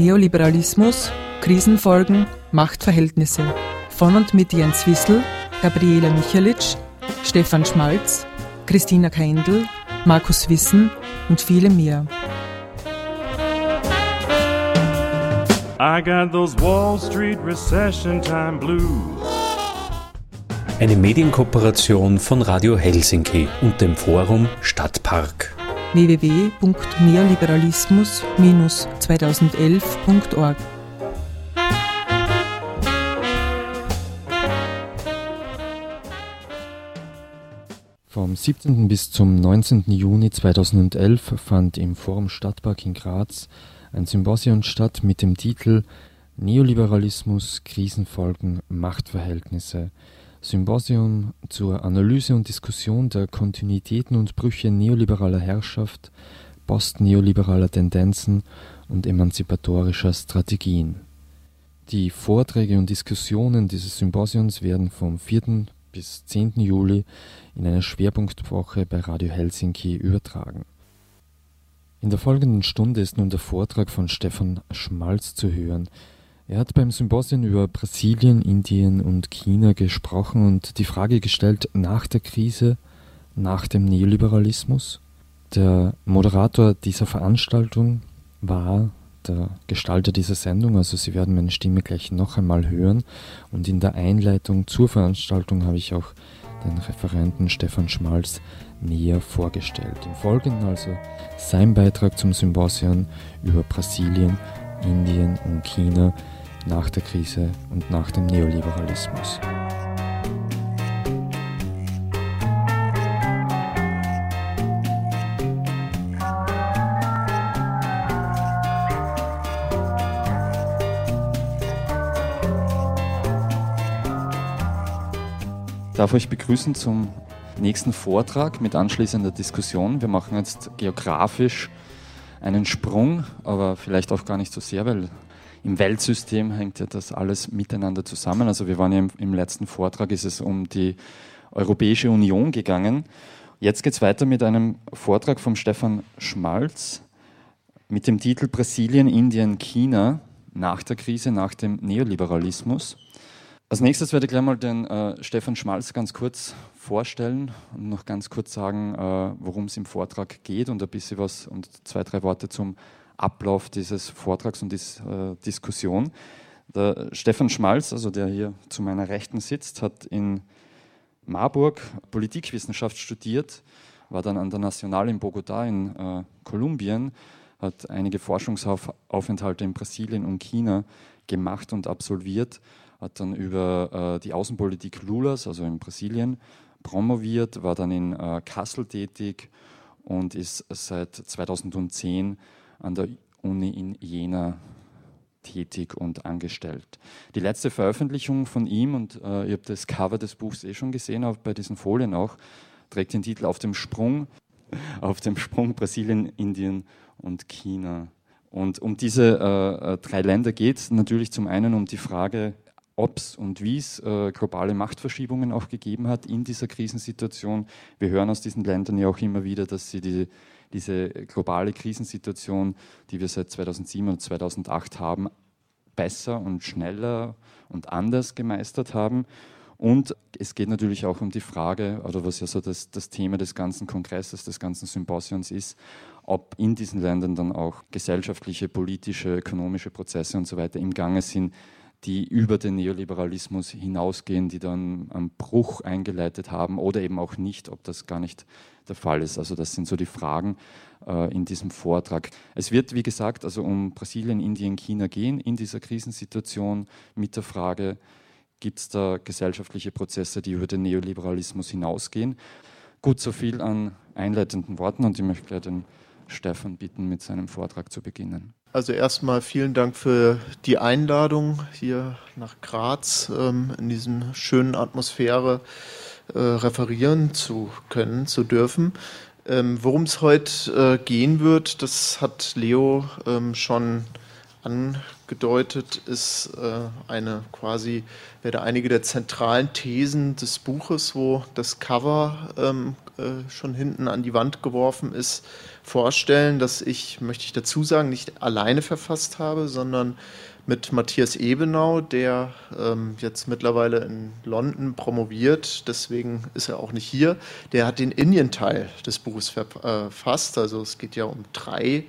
Neoliberalismus, Krisenfolgen, Machtverhältnisse. Von und mit Jens Wissel, Gabriela Michalitsch, Stefan Schmalz, Christina Kaindl, Markus Wissen und viele mehr. I got those Wall Street Recession Time Blues. Eine Medienkooperation von Radio Helsinki und dem Forum Stadtpark www.neoliberalismus-2011.org Vom 17. bis zum 19. Juni 2011 fand im Forum Stadtpark in Graz ein Symposion statt mit dem Titel Neoliberalismus, Krisenfolgen, Machtverhältnisse. Symposium zur Analyse und Diskussion der Kontinuitäten und Brüche neoliberaler Herrschaft, postneoliberaler Tendenzen und emanzipatorischer Strategien. Die Vorträge und Diskussionen dieses Symposions werden vom 4 bis 10. Juli in einer Schwerpunktwoche bei Radio Helsinki übertragen. In der folgenden Stunde ist nun der Vortrag von Stefan Schmalz zu hören. Er hat beim Symposium über Brasilien, Indien und China gesprochen und die Frage gestellt nach der Krise, nach dem Neoliberalismus. Der Moderator dieser Veranstaltung war der Gestalter dieser Sendung, also Sie werden meine Stimme gleich noch einmal hören. Und in der Einleitung zur Veranstaltung habe ich auch den Referenten Stefan Schmalz näher vorgestellt. Im Folgenden also sein Beitrag zum Symposium über Brasilien, Indien und China nach der Krise und nach dem Neoliberalismus. darf euch begrüßen zum nächsten Vortrag mit anschließender Diskussion. Wir machen jetzt geografisch einen Sprung, aber vielleicht auch gar nicht so sehr, weil im Weltsystem hängt ja das alles miteinander zusammen. Also wir waren ja im, im letzten Vortrag, ist es um die Europäische Union gegangen. Jetzt geht es weiter mit einem Vortrag von Stefan Schmalz mit dem Titel Brasilien, Indien, China nach der Krise, nach dem Neoliberalismus. Als nächstes werde ich gleich mal den äh, Stefan Schmalz ganz kurz vorstellen und noch ganz kurz sagen, äh, worum es im Vortrag geht und ein bisschen was und zwei, drei Worte zum Ablauf dieses Vortrags und dieser äh, Diskussion. Der Stefan Schmalz, also der hier zu meiner Rechten sitzt, hat in Marburg Politikwissenschaft studiert, war dann an der National in Bogotá in äh, Kolumbien, hat einige Forschungsaufenthalte in Brasilien und China gemacht und absolviert hat dann über äh, die Außenpolitik Lulas, also in Brasilien, promoviert, war dann in äh, Kassel tätig und ist seit 2010 an der Uni in Jena tätig und angestellt. Die letzte Veröffentlichung von ihm, und äh, ihr habt das Cover des Buchs eh schon gesehen, auch bei diesen Folien auch, trägt den Titel Auf dem Sprung, auf dem Sprung Brasilien, Indien und China. Und um diese äh, äh drei Länder geht es natürlich zum einen um die Frage ob es und wie es äh, globale Machtverschiebungen auch gegeben hat in dieser Krisensituation. Wir hören aus diesen Ländern ja auch immer wieder, dass sie die, diese globale Krisensituation, die wir seit 2007 und 2008 haben, besser und schneller und anders gemeistert haben. Und es geht natürlich auch um die Frage, oder was ja so das, das Thema des ganzen Kongresses, des ganzen Symposions ist, ob in diesen Ländern dann auch gesellschaftliche, politische, ökonomische Prozesse und so weiter im Gange sind, die über den Neoliberalismus hinausgehen, die dann einen Bruch eingeleitet haben oder eben auch nicht, ob das gar nicht der Fall ist. Also das sind so die Fragen äh, in diesem Vortrag. Es wird, wie gesagt, also um Brasilien, Indien, China gehen in dieser Krisensituation mit der Frage, gibt es da gesellschaftliche Prozesse, die über den Neoliberalismus hinausgehen. Gut, so viel an einleitenden Worten und ich möchte gleich den Stefan bitten, mit seinem Vortrag zu beginnen. Also erstmal vielen Dank für die Einladung hier nach Graz ähm, in diesem schönen Atmosphäre äh, referieren zu können, zu dürfen. Ähm, Worum es heute äh, gehen wird, das hat Leo ähm, schon angedeutet, ist äh, eine quasi, werde einige der zentralen Thesen des Buches, wo das Cover ähm, äh, schon hinten an die Wand geworfen ist, vorstellen, dass ich, möchte ich dazu sagen, nicht alleine verfasst habe, sondern mit Matthias Ebenau, der ähm, jetzt mittlerweile in London promoviert, deswegen ist er auch nicht hier. Der hat den Indien-Teil des Buches verfasst, also es geht ja um drei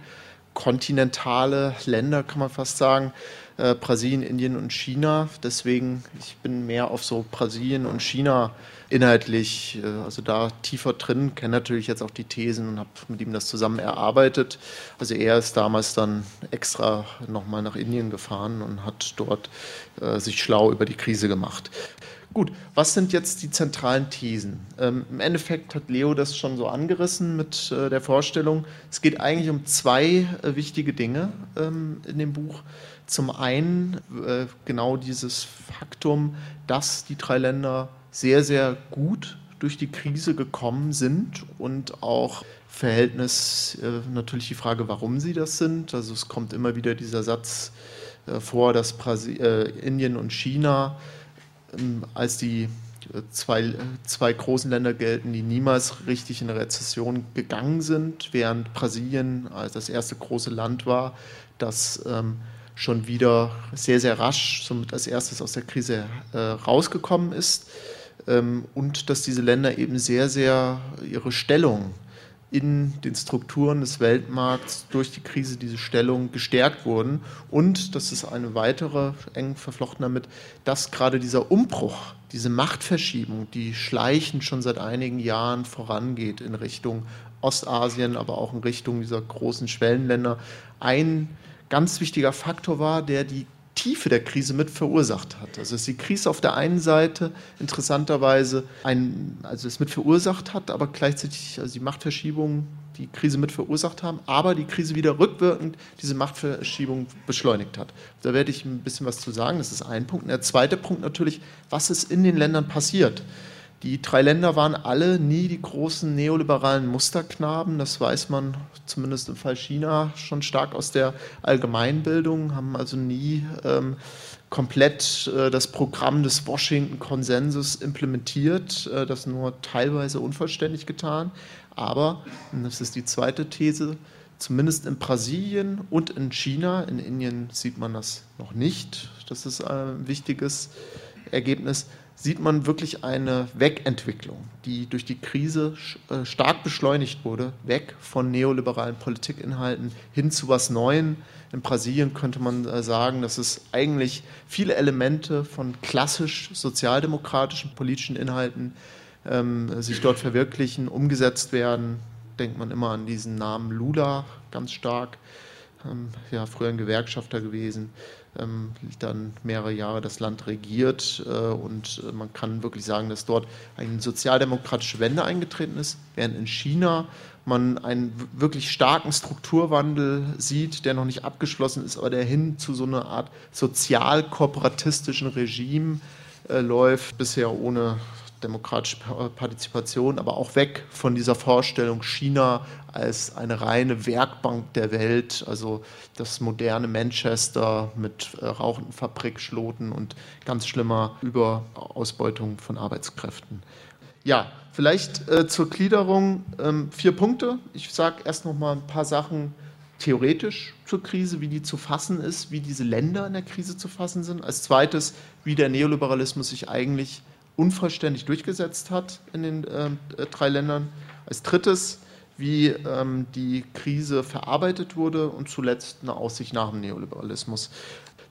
kontinentale Länder, kann man fast sagen. Äh, Brasilien, Indien und China. Deswegen, ich bin mehr auf so Brasilien und China inhaltlich, äh, also da tiefer drin, kenne natürlich jetzt auch die Thesen und habe mit ihm das zusammen erarbeitet. Also er ist damals dann extra nochmal nach Indien gefahren und hat dort äh, sich schlau über die Krise gemacht. Gut, was sind jetzt die zentralen Thesen? Ähm, Im Endeffekt hat Leo das schon so angerissen mit äh, der Vorstellung. Es geht eigentlich um zwei äh, wichtige Dinge ähm, in dem Buch. Zum einen äh, genau dieses Faktum, dass die drei Länder sehr, sehr gut durch die Krise gekommen sind und auch Verhältnis äh, natürlich die Frage, warum sie das sind. Also es kommt immer wieder dieser Satz äh, vor, dass Brasi äh, Indien und China als die zwei, zwei großen Länder gelten, die niemals richtig in eine Rezession gegangen sind, während Brasilien als das erste große Land war, das ähm, schon wieder sehr, sehr rasch, somit als erstes aus der Krise äh, rausgekommen ist ähm, und dass diese Länder eben sehr, sehr ihre Stellung in den Strukturen des Weltmarkts durch die Krise diese Stellung gestärkt wurden. Und das ist eine weitere eng verflochten damit, dass gerade dieser Umbruch, diese Machtverschiebung, die schleichend schon seit einigen Jahren vorangeht in Richtung Ostasien, aber auch in Richtung dieser großen Schwellenländer, ein ganz wichtiger Faktor war, der die Tiefe der Krise mit verursacht hat. Also dass die Krise auf der einen Seite interessanterweise ein, also es mit verursacht hat, aber gleichzeitig also die Machtverschiebung die Krise mit verursacht haben, aber die Krise wieder rückwirkend diese Machtverschiebung beschleunigt hat. Da werde ich ein bisschen was zu sagen. Das ist ein Punkt. Und der zweite Punkt natürlich, was ist in den Ländern passiert? Die drei Länder waren alle nie die großen neoliberalen Musterknaben. Das weiß man zumindest im Fall China schon stark aus der Allgemeinbildung, haben also nie ähm, komplett äh, das Programm des Washington-Konsensus implementiert, äh, das nur teilweise unvollständig getan. Aber, und das ist die zweite These, zumindest in Brasilien und in China, in Indien sieht man das noch nicht, das ist ein wichtiges Ergebnis, sieht man wirklich eine Wegentwicklung, die durch die Krise äh, stark beschleunigt wurde, weg von neoliberalen Politikinhalten hin zu was Neuem. In Brasilien könnte man äh, sagen, dass es eigentlich viele Elemente von klassisch sozialdemokratischen politischen Inhalten ähm, sich dort verwirklichen, umgesetzt werden. Denkt man immer an diesen Namen Lula ganz stark, ähm, ja, früher ein Gewerkschafter gewesen dann mehrere Jahre das Land regiert. Äh, und äh, man kann wirklich sagen, dass dort eine sozialdemokratische Wende eingetreten ist, während in China man einen wirklich starken Strukturwandel sieht, der noch nicht abgeschlossen ist, aber der hin zu so einer Art sozial-kooperatistischen Regime äh, läuft, bisher ohne demokratische Partizipation, aber auch weg von dieser Vorstellung China als eine reine Werkbank der Welt, also das moderne Manchester mit äh, rauchenden Fabrikschloten und ganz schlimmer Überausbeutung von Arbeitskräften. Ja, vielleicht äh, zur Gliederung ähm, vier Punkte. Ich sage erst noch mal ein paar Sachen theoretisch zur Krise, wie die zu fassen ist, wie diese Länder in der Krise zu fassen sind. Als zweites, wie der Neoliberalismus sich eigentlich unvollständig durchgesetzt hat in den äh, drei Ländern. Als drittes, wie ähm, die Krise verarbeitet wurde und zuletzt eine Aussicht nach dem Neoliberalismus.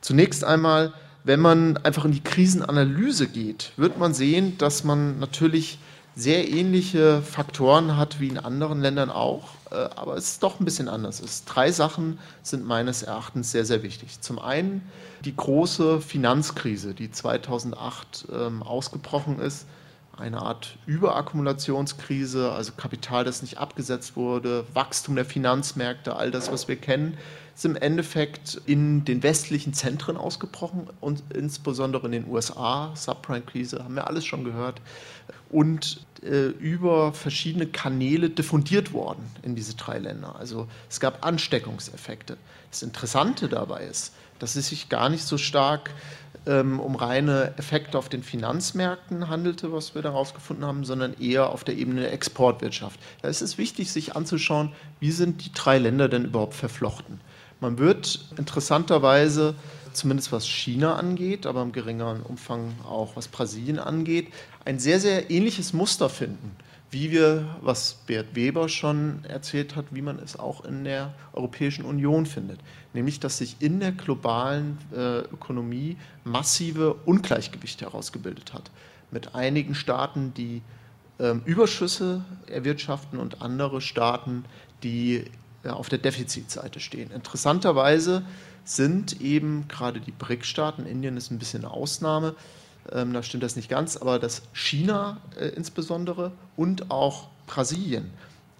Zunächst einmal, wenn man einfach in die Krisenanalyse geht, wird man sehen, dass man natürlich sehr ähnliche Faktoren hat wie in anderen Ländern auch, aber es ist doch ein bisschen anders ist. Drei Sachen sind meines Erachtens sehr, sehr wichtig. Zum einen die große Finanzkrise, die 2008 ähm, ausgebrochen ist, eine Art Überakkumulationskrise, also Kapital, das nicht abgesetzt wurde, Wachstum der Finanzmärkte, all das, was wir kennen, ist im Endeffekt in den westlichen Zentren ausgebrochen und insbesondere in den USA, Subprime-Krise, haben wir alles schon gehört. Und äh, über verschiedene Kanäle diffundiert worden in diese drei Länder. Also es gab Ansteckungseffekte. Das Interessante dabei ist, dass es sich gar nicht so stark ähm, um reine Effekte auf den Finanzmärkten handelte, was wir daraus gefunden haben, sondern eher auf der Ebene der Exportwirtschaft. Da ist es wichtig, sich anzuschauen, wie sind die drei Länder denn überhaupt verflochten. Man wird interessanterweise, zumindest was China angeht, aber im geringeren Umfang auch was Brasilien angeht, ein sehr, sehr ähnliches Muster finden wie wir, was Bert Weber schon erzählt hat, wie man es auch in der Europäischen Union findet. Nämlich, dass sich in der globalen äh, Ökonomie massive Ungleichgewichte herausgebildet hat. Mit einigen Staaten, die äh, Überschüsse erwirtschaften und andere Staaten, die äh, auf der Defizitseite stehen. Interessanterweise sind eben gerade die BRIC-Staaten, Indien ist ein bisschen eine Ausnahme, ähm, da stimmt das nicht ganz, aber dass China äh, insbesondere und auch Brasilien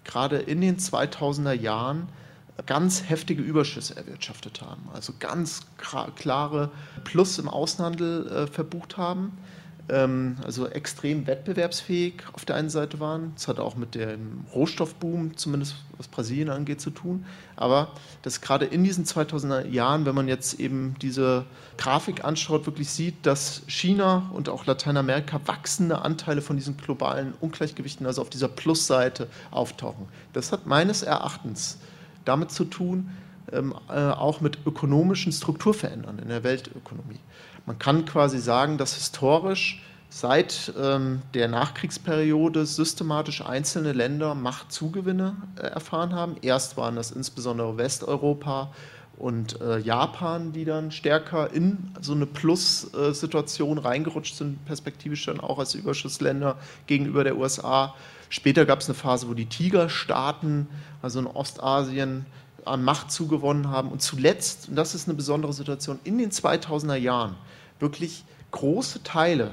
gerade in den 2000er Jahren ganz heftige Überschüsse erwirtschaftet haben, also ganz klare Plus im Außenhandel äh, verbucht haben ähm, also extrem wettbewerbsfähig auf der einen Seite waren. Das hat auch mit dem Rohstoffboom, zumindest was Brasilien angeht, zu tun. Aber dass gerade in diesen 2000er Jahren, wenn man jetzt eben diese Grafik anschaut, wirklich sieht, dass China und auch Lateinamerika wachsende Anteile von diesen globalen Ungleichgewichten, also auf dieser Plusseite, auftauchen. Das hat meines Erachtens damit zu tun, ähm, äh, auch mit ökonomischen Strukturverändern in der Weltökonomie. Man kann quasi sagen, dass historisch seit ähm, der Nachkriegsperiode systematisch einzelne Länder Machtzugewinne äh, erfahren haben. Erst waren das insbesondere Westeuropa und äh, Japan, die dann stärker in so eine Plus-Situation reingerutscht sind, perspektivisch dann auch als Überschussländer gegenüber der USA. Später gab es eine Phase, wo die Tigerstaaten, also in Ostasien, an Macht zugewonnen haben. Und zuletzt, und das ist eine besondere Situation, in den 2000er Jahren wirklich große Teile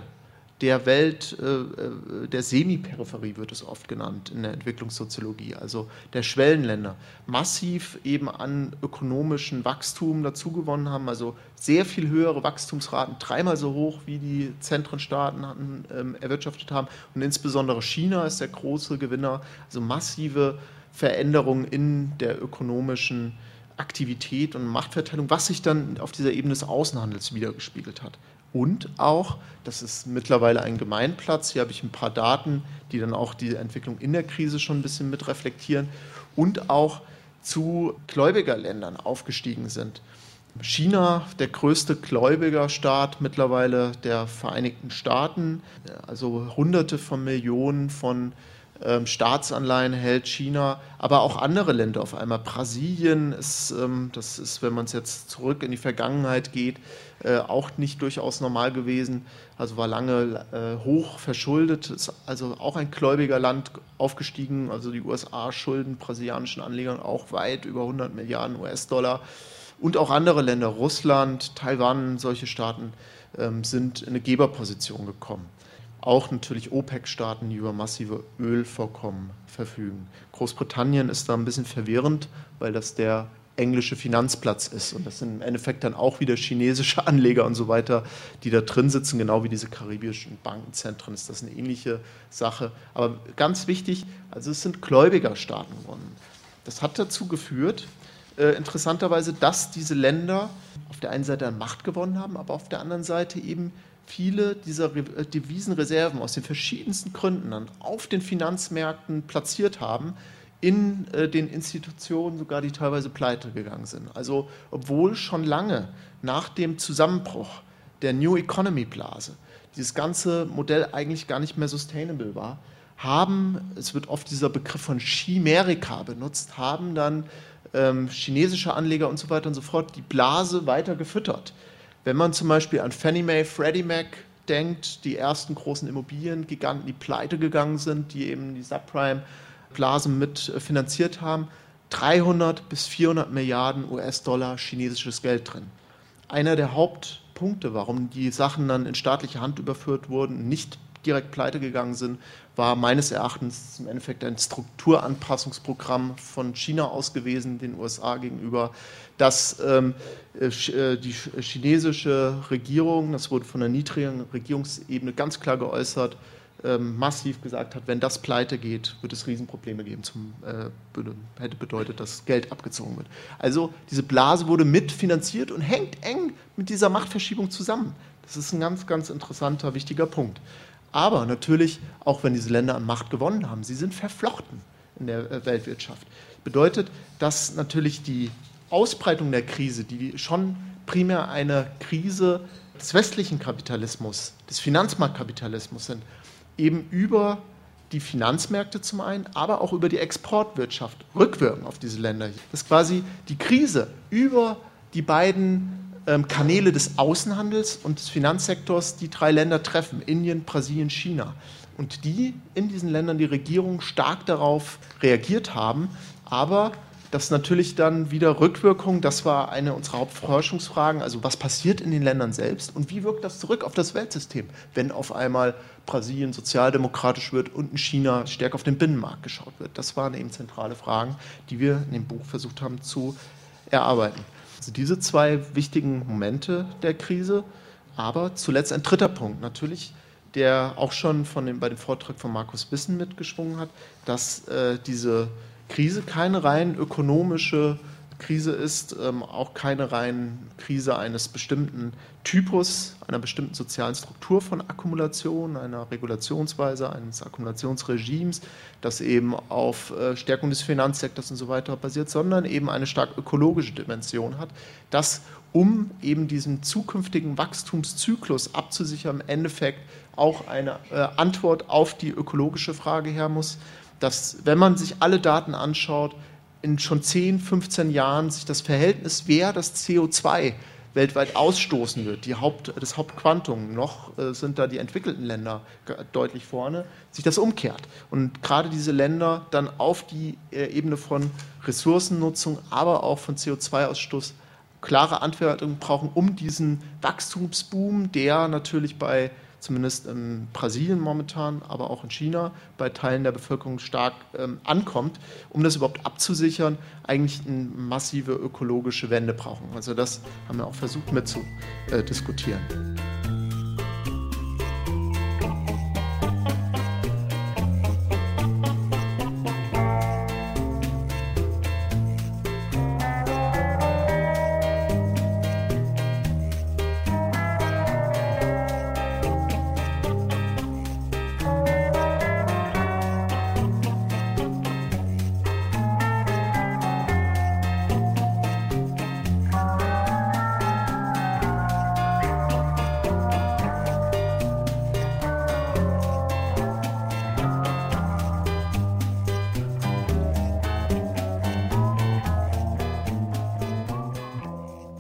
der Welt, äh, äh, der Semiperipherie wird es oft genannt in der Entwicklungssoziologie, also der Schwellenländer, massiv eben an ökonomischen Wachstum dazugewonnen haben, also sehr viel höhere Wachstumsraten, dreimal so hoch wie die Zentrenstaaten hatten, ähm, erwirtschaftet haben. Und insbesondere China ist der große Gewinner, also massive Veränderungen in der ökonomischen Aktivität und Machtverteilung, was sich dann auf dieser Ebene des Außenhandels wiedergespiegelt hat. Und auch, das ist mittlerweile ein Gemeinplatz, hier habe ich ein paar Daten, die dann auch die Entwicklung in der Krise schon ein bisschen mit reflektieren und auch zu Gläubigerländern aufgestiegen sind. China, der größte Gläubigerstaat mittlerweile der Vereinigten Staaten, also hunderte von Millionen von ähm, Staatsanleihen hält China, aber auch andere Länder auf einmal. Brasilien ist, ähm, das ist, wenn man es jetzt zurück in die Vergangenheit geht, äh, auch nicht durchaus normal gewesen. Also war lange äh, hoch verschuldet, ist also auch ein gläubiger Land aufgestiegen. Also die USA schulden brasilianischen Anlegern auch weit über 100 Milliarden US-Dollar. Und auch andere Länder, Russland, Taiwan, solche Staaten ähm, sind in eine Geberposition gekommen auch natürlich OPEC-Staaten, die über massive Ölvorkommen verfügen. Großbritannien ist da ein bisschen verwirrend, weil das der englische Finanzplatz ist. Und das sind im Endeffekt dann auch wieder chinesische Anleger und so weiter, die da drin sitzen, genau wie diese karibischen Bankenzentren. Ist das eine ähnliche Sache. Aber ganz wichtig, also es sind Gläubigerstaaten geworden. Das hat dazu geführt, äh, interessanterweise, dass diese Länder auf der einen Seite an Macht gewonnen haben, aber auf der anderen Seite eben viele dieser äh, Devisenreserven aus den verschiedensten Gründen dann auf den Finanzmärkten platziert haben, in äh, den Institutionen sogar, die teilweise pleite gegangen sind. Also obwohl schon lange nach dem Zusammenbruch der New Economy Blase dieses ganze Modell eigentlich gar nicht mehr sustainable war, haben, es wird oft dieser Begriff von Chimerika benutzt, haben dann ähm, chinesische Anleger und so weiter und so fort die Blase weiter gefüttert. Wenn man zum Beispiel an Fannie Mae, Freddie Mac denkt, die ersten großen Immobiliengiganten, die pleite gegangen sind, die eben die Subprime-Blase mit äh, finanziert haben, 300 bis 400 Milliarden US-Dollar chinesisches Geld drin. Einer der Hauptpunkte, warum die Sachen dann in staatliche Hand überführt wurden, nicht direkt pleite gegangen sind, war meines Erachtens im Endeffekt ein Strukturanpassungsprogramm von China aus gewesen, den USA gegenüber, dass ähm, äh, äh, die chinesische Regierung, das wurde von der niedrigen Regierungsebene ganz klar geäußert, ähm, massiv gesagt hat, wenn das pleite geht, wird es Riesenprobleme geben. Zum, äh, hätte bedeutet, dass Geld abgezogen wird. Also diese Blase wurde mitfinanziert und hängt eng mit dieser Machtverschiebung zusammen. Das ist ein ganz, ganz interessanter, wichtiger Punkt. Aber natürlich, auch wenn diese Länder an Macht gewonnen haben, sie sind verflochten in der äh, Weltwirtschaft. Bedeutet, dass natürlich die Ausbreitung der Krise, die schon primär eine Krise des westlichen Kapitalismus, des Finanzmarktkapitalismus sind, eben über die Finanzmärkte zum einen, aber auch über die Exportwirtschaft rückwirken auf diese Länder. Dass quasi die Krise über die beiden Kanäle des Außenhandels und des Finanzsektors die drei Länder treffen, Indien, Brasilien, China. Und die in diesen Ländern die Regierung stark darauf reagiert haben, aber das natürlich dann wieder Rückwirkung, das war eine unserer Hauptforschungsfragen, also was passiert in den Ländern selbst und wie wirkt das zurück auf das Weltsystem, wenn auf einmal Brasilien sozialdemokratisch wird und in China stärker auf den Binnenmarkt geschaut wird. Das waren eben zentrale Fragen, die wir in dem Buch versucht haben zu erarbeiten. Also diese zwei wichtigen Momente der Krise, aber zuletzt ein dritter Punkt, natürlich der auch schon von dem, bei dem Vortrag von Markus Wissen mitgeschwungen hat, dass äh, diese Krise keine rein ökonomische Krise ist, ähm, auch keine rein Krise eines bestimmten Typus, einer bestimmten sozialen Struktur von Akkumulation, einer Regulationsweise, eines Akkumulationsregimes, das eben auf äh, Stärkung des Finanzsektors und so weiter basiert, sondern eben eine stark ökologische Dimension hat, das um eben diesen zukünftigen Wachstumszyklus abzusichern, im Endeffekt auch eine äh, Antwort auf die ökologische Frage her muss dass wenn man sich alle Daten anschaut, in schon 10, 15 Jahren sich das Verhältnis, wer das CO2 weltweit ausstoßen wird, die Haupt, das Hauptquantum, noch äh, sind da die entwickelten Länder deutlich vorne, sich das umkehrt. Und gerade diese Länder dann auf die äh, Ebene von Ressourcennutzung, aber auch von CO2-Ausstoß klare Antworten brauchen, um diesen Wachstumsboom, der natürlich bei zumindest in Brasilien momentan, aber auch in China bei Teilen der Bevölkerung stark ähm, ankommt, um das überhaupt abzusichern, eigentlich eine massive ökologische Wende brauchen. Also das haben wir auch versucht mit zu äh, diskutieren.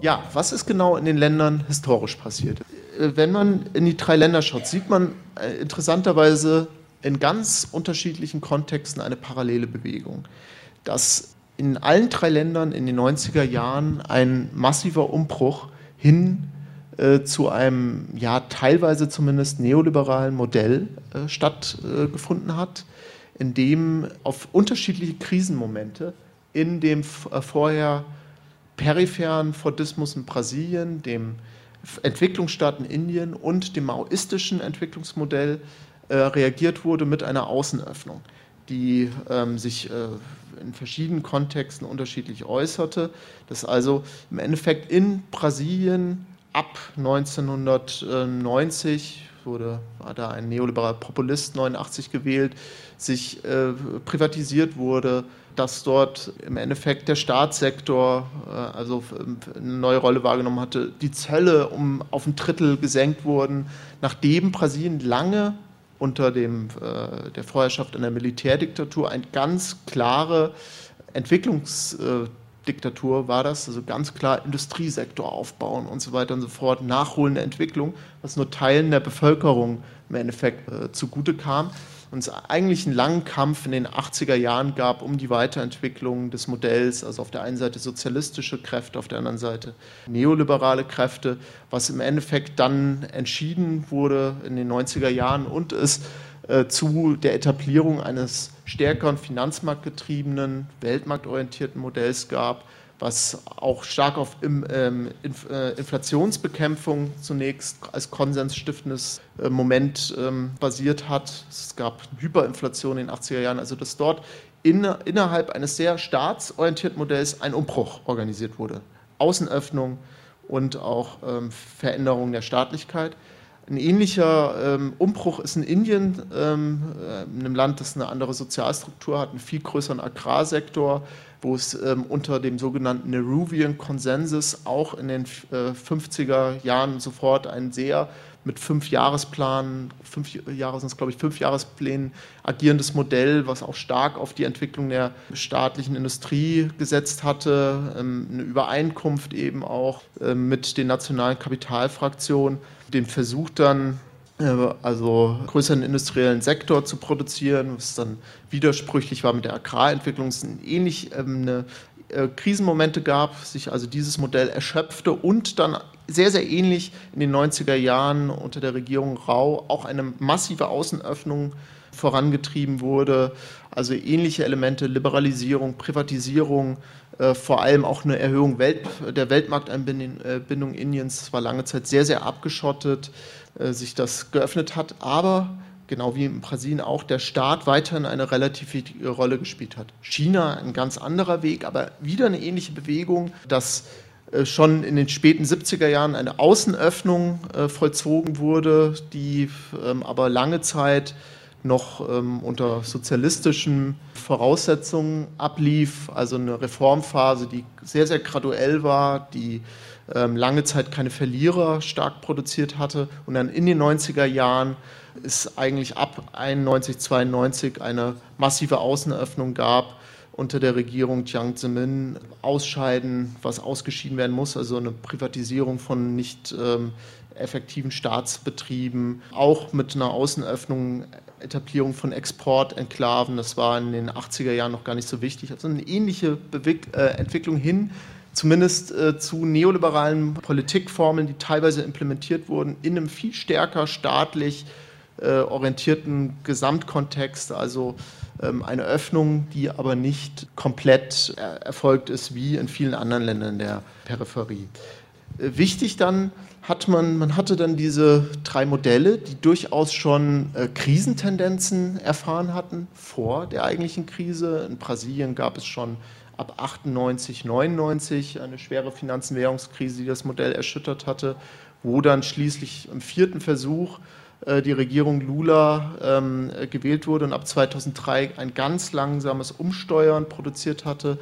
Ja, was ist genau in den Ländern historisch passiert? Äh, wenn man in die drei Länder schaut, sieht man äh, interessanterweise in ganz unterschiedlichen Kontexten eine parallele Bewegung. Dass in allen drei Ländern in den 90er Jahren ein massiver Umbruch hin äh, zu einem, ja, teilweise zumindest neoliberalen Modell äh, stattgefunden äh, hat, in dem auf unterschiedliche Krisenmomente in dem vorher peripheren Fordismus in Brasilien, dem Entwicklungsstaat in Indien und dem maoistischen Entwicklungsmodell äh, reagiert wurde mit einer Außenöffnung, die ähm, sich äh, in verschiedenen Kontexten unterschiedlich äußerte. Das also im Endeffekt in Brasilien ab 1990 wurde, war da ein neoliberaler Populist 89 gewählt, sich äh, privatisiert wurde, dass dort im Endeffekt der Staatssektor äh, also eine neue Rolle wahrgenommen hatte, die Zölle um auf ein Drittel gesenkt wurden, nachdem Brasilien lange unter dem, äh, der Vorherrschaft einer Militärdiktatur eine ganz klare Entwicklungsdiktatur war das, also ganz klar Industriesektor aufbauen und so weiter und so fort, nachholende Entwicklung, was nur Teilen der Bevölkerung im Endeffekt äh, zugute kam. Und es eigentlich einen langen Kampf in den 80er Jahren gab um die Weiterentwicklung des Modells, also auf der einen Seite sozialistische Kräfte, auf der anderen Seite neoliberale Kräfte, was im Endeffekt dann entschieden wurde in den 90er Jahren und äh, zu der Etablierung eines stärkeren finanzmarktgetriebenen, weltmarktorientierten Modells gab, was auch stark auf ähm, äh, Inflationsbekämpfung zunächst als konsensstiftendes äh, Moment ähm, basiert hat. Es gab Hyperinflation in den 80er Jahren, also dass dort innerhalb eines sehr staatsorientierten Modells ein Umbruch organisiert wurde. Außenöffnung und auch ähm, Veränderung der Staatlichkeit. Ein ähnlicher ähm, Umbruch ist in Indien, ähm, äh, einem Land, das eine andere Sozialstruktur hat, einen viel größeren Agrarsektor, wo es ähm, unter dem sogenannten Nehruvian Konsensus auch in den äh, 50er Jahren sofort ein sehr mit fünf Jahresplanen, fünf Jahre sind es glaube ich, fünf Jahresplänen agierendes Modell, was auch stark auf die Entwicklung der staatlichen Industrie gesetzt hatte, ähm, eine Übereinkunft eben auch ähm, mit den nationalen Kapitalfraktionen, den Versuch dann äh, also größeren industriellen Sektor zu produzieren, was dann widersprüchlich war mit der Agrarentwicklung. Es ähnlich ähm, eine äh, Krisenmomente gab, sich also dieses Modell erschöpfte und dann sehr, sehr ähnlich in den 90er Jahren unter der Regierung Rau auch eine massive Außenöffnung vorangetrieben wurde. Also ähnliche Elemente, Liberalisierung, Privatisierung, äh, vor allem auch eine Erhöhung Welt, der Weltmarkteinbindung äh, Indiens. Es war lange Zeit sehr, sehr abgeschottet, äh, sich das geöffnet hat, aber genau wie in Brasilien auch der Staat weiterhin eine relativ wichtige Rolle gespielt hat. China ein ganz anderer Weg, aber wieder eine ähnliche Bewegung, dass schon in den späten 70er Jahren eine Außenöffnung äh, vollzogen wurde, die ähm, aber lange Zeit noch ähm, unter sozialistischen Voraussetzungen ablief, also eine Reformphase, die sehr, sehr graduell war, die ähm, lange Zeit keine Verlierer stark produziert hatte. Und dann in den 90er Jahren es eigentlich ab 91, 92 eine massive Außenöffnung gab unter der Regierung Jiang Zemin. Ausscheiden, was ausgeschieden werden muss, also eine Privatisierung von nicht ähm, effektiven Staatsbetrieben, auch mit einer Außenöffnung, Etablierung von Exportenklaven, das war in den 80er Jahren noch gar nicht so wichtig, also eine ähnliche Bewick äh, Entwicklung hin zumindest äh, zu neoliberalen Politikformeln, die teilweise implementiert wurden, in einem viel stärker staatlich orientierten Gesamtkontext, also ähm, eine Öffnung, die aber nicht komplett äh, erfolgt ist wie in vielen anderen Ländern der Peripherie. Äh, wichtig dann hat man, man hatte dann diese drei Modelle, die durchaus schon äh, Krisentendenzen erfahren hatten vor der eigentlichen Krise. In Brasilien gab es schon ab 98, 99 eine schwere Finanz- und Währungskrise, die das Modell erschüttert hatte, wo dann schließlich im vierten Versuch äh, die Regierung Lula ähm, gewählt wurde und ab 2003 ein ganz langsames Umsteuern produziert hatte,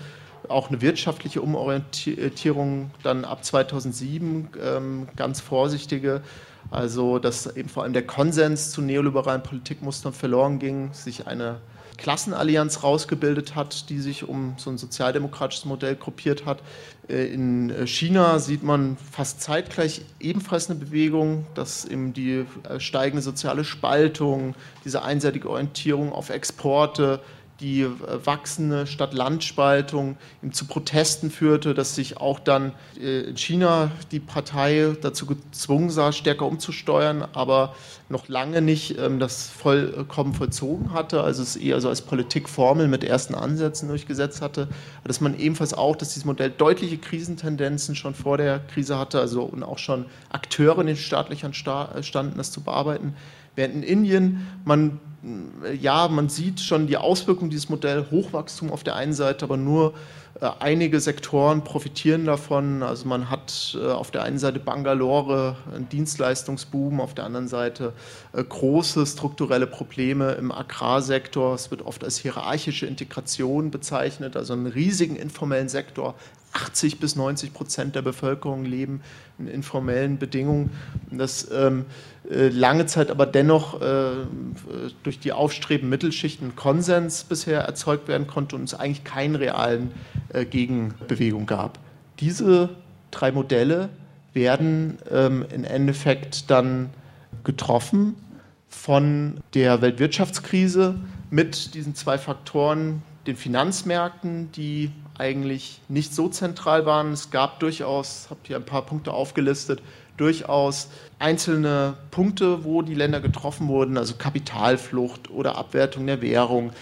auch eine wirtschaftliche Umorientierung dann ab 2007 ähm, ganz vorsichtige, also dass eben vor allem der Konsens zu neoliberalen Politikmustern verloren ging, sich eine Klassenallianz rausgebildet hat, die sich um so ein sozialdemokratisches Modell gruppiert hat. Äh, in äh, China sieht man fast zeitgleich ebenfalls eine Bewegung, dass eben die äh, steigende soziale Spaltung, diese einseitige Orientierung auf Exporte, die äh, wachsende Stadt-Land-Spaltung zu Protesten führte, dass sich auch dann äh, in China die Partei dazu gezwungen sah, stärker umzusteuern, aber noch lange nicht ähm, das vollkommen vollzogen hatte, also es eher so als Politikformel mit ersten Ansätzen durchgesetzt hatte, dass man ebenfalls auch, dass dieses Modell deutliche Krisentendenzen schon vor der Krise hatte, also und auch schon Akteure in den staatlichen standen, das zu bearbeiten. Während in Indien man ja, man sieht schon die Auswirkungen dieses Modells, Hochwachstum auf der einen Seite, aber nur äh, einige Sektoren profitieren davon. Also man hat äh, auf der einen Seite Bangalore, einen Dienstleistungsboom, auf der anderen Seite äh, große strukturelle Probleme im Agrarsektor. Es wird oft als hierarchische Integration bezeichnet, also einen riesigen informellen Sektor. 80 bis 90 Prozent der Bevölkerung leben in informellen Bedingungen. Das ähm, äh, lange Zeit aber dennoch äh, durch die aufstrebenden Mittelschichten Konsens bisher erzeugt werden konnte und es eigentlich keinen realen äh, Gegenbewegung gab. Diese drei Modelle werden ähm, im Endeffekt dann getroffen von der Weltwirtschaftskrise mit diesen zwei Faktoren, den Finanzmärkten, die eigentlich nicht so zentral waren. Es gab durchaus, habt ihr ein paar Punkte aufgelistet, durchaus einzelne Punkte, wo die Länder getroffen wurden, also Kapitalflucht oder Abwertung der Währung.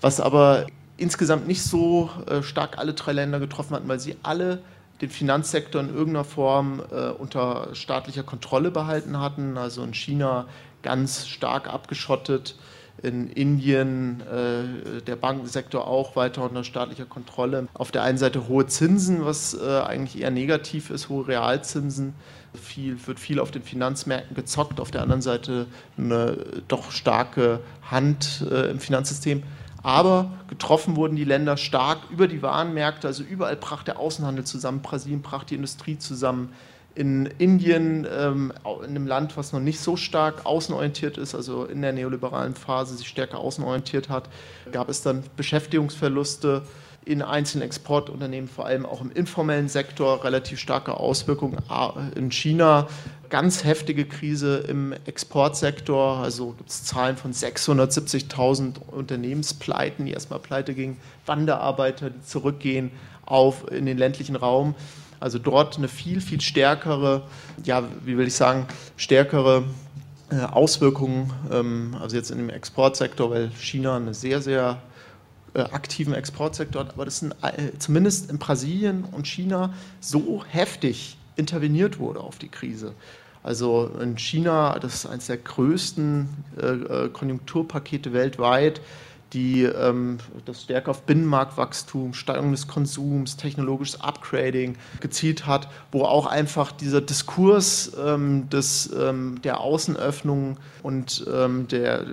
Was aber insgesamt nicht so äh, stark alle drei Länder getroffen hatten, weil sie alle den Finanzsektor in irgendeiner Form äh, unter staatlicher Kontrolle behalten hatten. Also in China ganz stark abgeschottet, in Indien äh, der Bankensektor auch weiter unter staatlicher Kontrolle. Auf der einen Seite hohe Zinsen, was äh, eigentlich eher negativ ist, hohe Realzinsen. Viel, wird viel auf den Finanzmärkten gezockt, auf der anderen Seite eine doch starke Hand äh, im Finanzsystem. Aber getroffen wurden die Länder stark über die Warenmärkte, also überall brach der Außenhandel zusammen, Brasilien brach die Industrie zusammen. In Indien, ähm, in einem Land, was noch nicht so stark außenorientiert ist, also in der neoliberalen Phase sich stärker außenorientiert hat, gab es dann Beschäftigungsverluste in einzelnen Exportunternehmen, vor allem auch im informellen Sektor, relativ starke Auswirkungen. In China ganz heftige Krise im Exportsektor. Also gibt es Zahlen von 670.000 Unternehmenspleiten, die erstmal pleite gingen, Wanderarbeiter, die zurückgehen auf, in den ländlichen Raum. Also dort eine viel, viel stärkere, ja, wie will ich sagen, stärkere äh, Auswirkungen, ähm, also jetzt in dem Exportsektor, weil China eine sehr, sehr äh, aktiven Exportsektor hat, aber das sind äh, zumindest in Brasilien und China so heftig interveniert wurde auf die Krise. Also in China, das ist eines der größten Konjunkturpakete weltweit, die ähm, das stärker auf Binnenmarktwachstum, Steigerung des Konsums, technologisches Upgrading gezielt hat, wo auch einfach dieser Diskurs ähm, des, ähm, der Außenöffnung und ähm, der,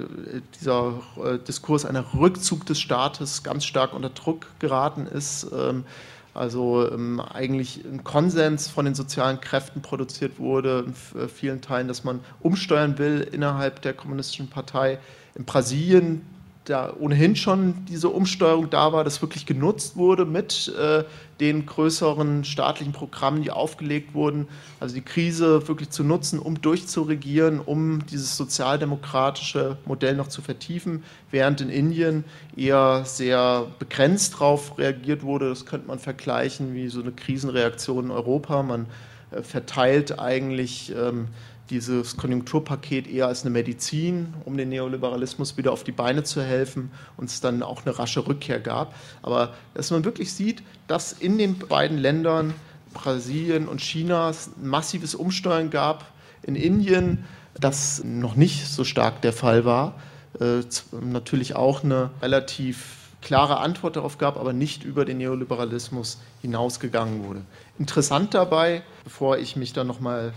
dieser äh, Diskurs einer Rückzug des Staates ganz stark unter Druck geraten ist. Ähm, also ähm, eigentlich ein Konsens von den sozialen Kräften produziert wurde, in vielen Teilen, dass man umsteuern will innerhalb der kommunistischen Partei. In Brasilien da ohnehin schon diese Umsteuerung da war, das wirklich genutzt wurde mit äh, den größeren staatlichen Programmen, die aufgelegt wurden. Also die Krise wirklich zu nutzen, um durchzuregieren, um dieses sozialdemokratische Modell noch zu vertiefen, während in Indien eher sehr begrenzt darauf reagiert wurde. Das könnte man vergleichen wie so eine Krisenreaktion in Europa. Man äh, verteilt eigentlich ähm, dieses Konjunkturpaket eher als eine Medizin, um den Neoliberalismus wieder auf die Beine zu helfen und es dann auch eine rasche Rückkehr gab. Aber dass man wirklich sieht, dass in den beiden Ländern, Brasilien und China, ein massives Umsteuern gab. In Indien, das noch nicht so stark der Fall war. Äh, natürlich auch eine relativ klare Antwort darauf gab, aber nicht über den Neoliberalismus hinausgegangen wurde. Interessant dabei, bevor ich mich dann nochmal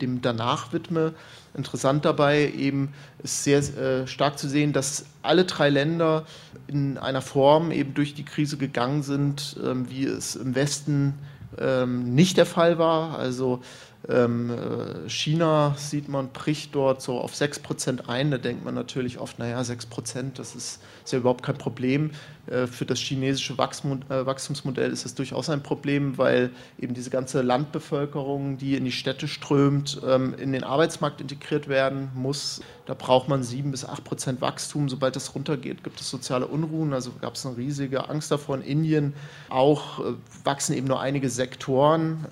dem danach widme, interessant dabei eben ist sehr äh, stark zu sehen, dass alle drei Länder in einer Form eben durch die Krise gegangen sind, ähm, wie es im Westen ähm, nicht der Fall war. Also ähm, äh, China sieht man, bricht dort so auf 6% ein. Da denkt man natürlich oft, naja, 6%, das ist, ist ja überhaupt kein Problem. Äh, für das chinesische äh, Wachstumsmodell ist es durchaus ein Problem, weil eben diese ganze Landbevölkerung, die in die Städte strömt, ähm, in den Arbeitsmarkt integriert werden muss. Da braucht man 7 bis 8 Prozent Wachstum. Sobald das runtergeht, gibt es soziale Unruhen. Also gab es eine riesige Angst davor in Indien. Auch wachsen eben nur einige Sektoren.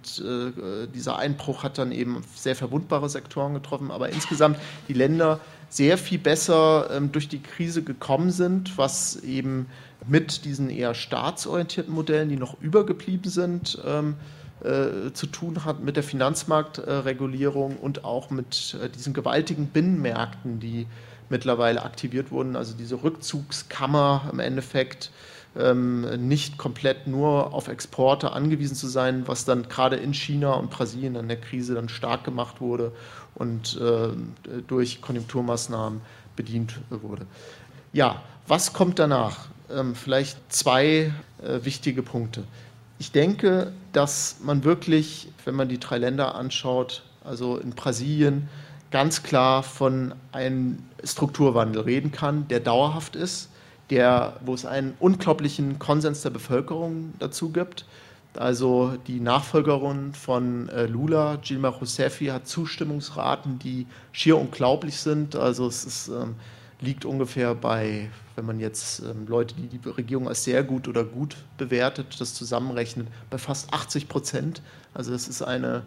dieser Einbruch hat dann eben sehr verwundbare Sektoren getroffen. Aber insgesamt die Länder sehr viel besser ähm, durch die Krise gekommen sind, was eben mit diesen eher staatsorientierten Modellen, die noch übergeblieben sind, ähm, äh, zu tun hat, mit der Finanzmarktregulierung äh, und auch mit äh, diesen gewaltigen Binnenmärkten, die mittlerweile aktiviert wurden, also diese Rückzugskammer im Endeffekt ähm, nicht komplett nur auf Exporte angewiesen zu sein, was dann gerade in China und Brasilien an der Krise dann stark gemacht wurde und äh, durch Konjunkturmaßnahmen bedient wurde. Ja, was kommt danach? Ähm, vielleicht zwei äh, wichtige Punkte. Ich denke, dass man wirklich, wenn man die drei Länder anschaut, also in Brasilien, ganz klar von einem Strukturwandel reden kann, der dauerhaft ist, der, wo es einen unglaublichen Konsens der Bevölkerung dazu gibt. Also die Nachfolgerin von äh, Lula, Gilma Rousseff, hat Zustimmungsraten, die schier unglaublich sind. Also es ist, ähm, liegt ungefähr bei, wenn man jetzt ähm, Leute, die die Regierung als sehr gut oder gut bewertet, das zusammenrechnet, bei fast 80 Prozent. Also es ist eine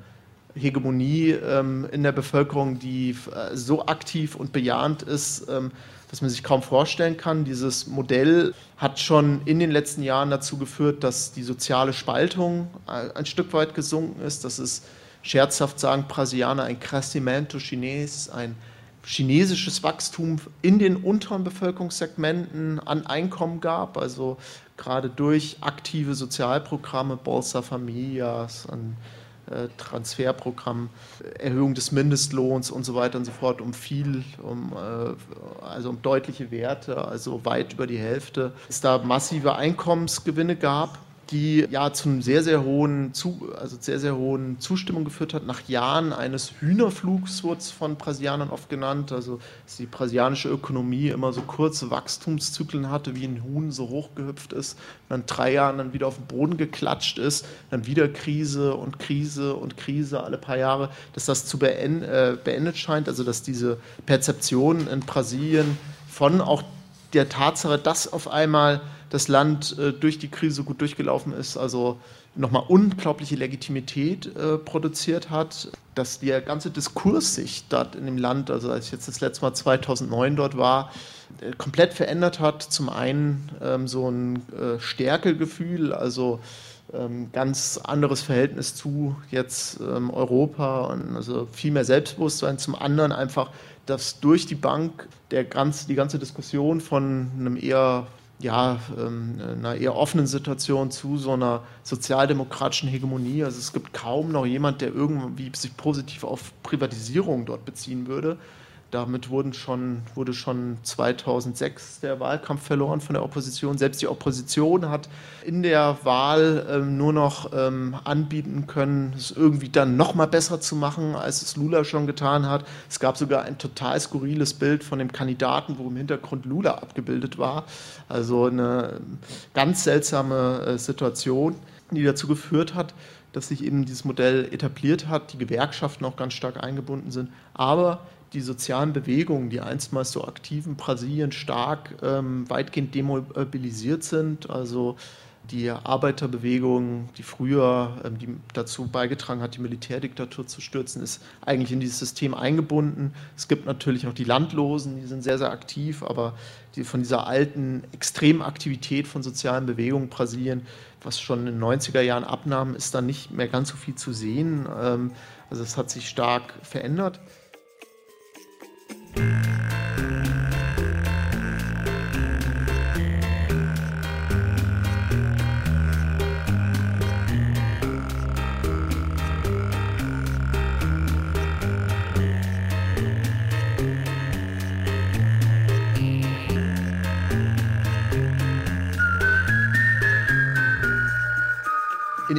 Hegemonie ähm, in der Bevölkerung, die äh, so aktiv und bejahend ist, ähm, das man sich kaum vorstellen kann. Dieses Modell hat schon in den letzten Jahren dazu geführt, dass die soziale Spaltung ein Stück weit gesunken ist. Das ist scherzhaft sagen Brasilianer ein Crescimento Chines, ein chinesisches Wachstum in den unteren Bevölkerungssegmenten an Einkommen gab, also gerade durch aktive Sozialprogramme, Bolsa Familias, an äh, Transferprogramm, Erhöhung des Mindestlohns und so weiter und so fort, um viel, um, äh, also um deutliche Werte, also weit über die Hälfte, es da massive Einkommensgewinne gab die ja zu einem sehr, sehr hohen, also sehr, sehr hohen Zustimmung geführt hat. Nach Jahren eines Hühnerflugs wurde es von Brasilianern oft genannt, also dass die brasilianische Ökonomie immer so kurze Wachstumszyklen hatte, wie ein Huhn so hochgehüpft ist, dann drei Jahren dann wieder auf den Boden geklatscht ist, dann wieder Krise und Krise und Krise alle paar Jahre, dass das zu beend, äh, beendet scheint, also dass diese Perzeption in Brasilien von auch der Tatsache, dass auf einmal das Land äh, durch die Krise so gut durchgelaufen ist, also nochmal unglaubliche Legitimität äh, produziert hat, dass der ganze Diskurs sich dort in dem Land, also als ich jetzt das letzte Mal 2009 dort war, äh, komplett verändert hat. Zum einen ähm, so ein äh, Stärkegefühl, also ähm, ganz anderes Verhältnis zu jetzt ähm, Europa und also viel mehr Selbstbewusstsein. Zum anderen einfach, dass durch die Bank der ganz, die ganze Diskussion von einem eher ja, ähm, einer eher offenen Situation zu so einer sozialdemokratischen Hegemonie. Also es gibt kaum noch jemand, der irgendwie sich positiv auf Privatisierung dort beziehen würde. Damit wurden schon, wurde schon 2006 der Wahlkampf verloren von der Opposition. Selbst die Opposition hat in der Wahl ähm, nur noch ähm, anbieten können, es irgendwie dann noch mal besser zu machen, als es Lula schon getan hat. Es gab sogar ein total skurriles Bild von dem Kandidaten, wo im Hintergrund Lula abgebildet war. Also eine ganz seltsame äh, Situation, die dazu geführt hat, dass sich eben dieses Modell etabliert hat, die Gewerkschaften auch ganz stark eingebunden sind, aber die sozialen Bewegungen, die einstmals so aktiv in Brasilien stark ähm, weitgehend demobilisiert sind, also die Arbeiterbewegung, die früher ähm, die dazu beigetragen hat, die Militärdiktatur zu stürzen, ist eigentlich in dieses System eingebunden. Es gibt natürlich noch die Landlosen, die sind sehr, sehr aktiv, aber die, von dieser alten Extremaktivität von sozialen Bewegungen Brasilien, was schon in den 90er Jahren abnahm, ist da nicht mehr ganz so viel zu sehen. Ähm, also es hat sich stark verändert. In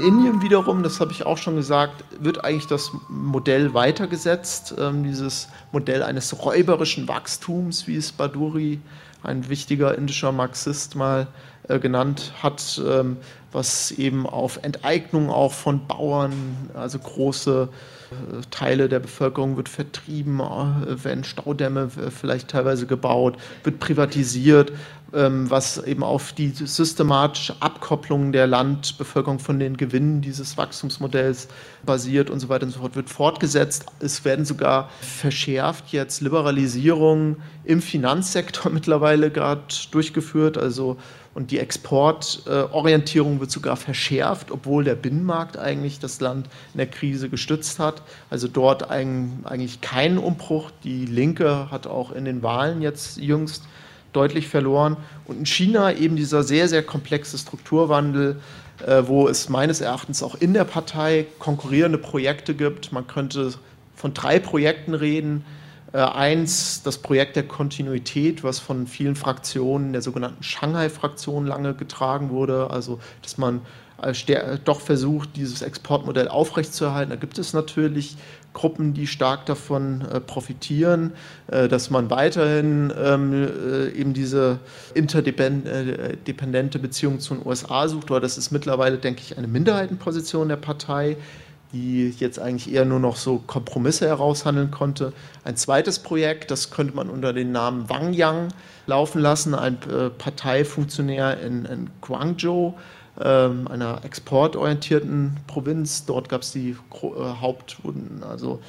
Indien wiederum, das habe ich auch schon gesagt, wird eigentlich das Modell weitergesetzt, ähm, dieses Modell eines räuberischen Wachstums, wie es Baduri, ein wichtiger indischer Marxist, mal äh, genannt hat, ähm, was eben auf Enteignung auch von Bauern, also große äh, Teile der Bevölkerung wird vertrieben, äh, werden Staudämme äh, vielleicht teilweise gebaut, wird privatisiert, was eben auf die systematische Abkopplung der Landbevölkerung von den Gewinnen dieses Wachstumsmodells basiert und so weiter und so fort, wird fortgesetzt. Es werden sogar verschärft jetzt Liberalisierungen im Finanzsektor mittlerweile gerade durchgeführt, also und die Exportorientierung wird sogar verschärft, obwohl der Binnenmarkt eigentlich das Land in der Krise gestützt hat. Also dort eigentlich kein Umbruch. Die Linke hat auch in den Wahlen jetzt jüngst deutlich verloren. Und in China eben dieser sehr, sehr komplexe Strukturwandel, äh, wo es meines Erachtens auch in der Partei konkurrierende Projekte gibt. Man könnte von drei Projekten reden äh, eins, das Projekt der Kontinuität, was von vielen Fraktionen, der sogenannten Shanghai-Fraktion, lange getragen wurde. Also, dass man doch versucht, dieses Exportmodell aufrechtzuerhalten. Da gibt es natürlich Gruppen, die stark davon äh, profitieren, äh, dass man weiterhin ähm, äh, eben diese interdependente Beziehung zu den USA sucht. Aber das ist mittlerweile, denke ich, eine Minderheitenposition der Partei die jetzt eigentlich eher nur noch so Kompromisse heraushandeln konnte. Ein zweites Projekt, das könnte man unter dem Namen Wang Yang laufen lassen, ein Parteifunktionär in, in Guangzhou, ähm, einer exportorientierten Provinz. Dort gab es die äh, Haupt, also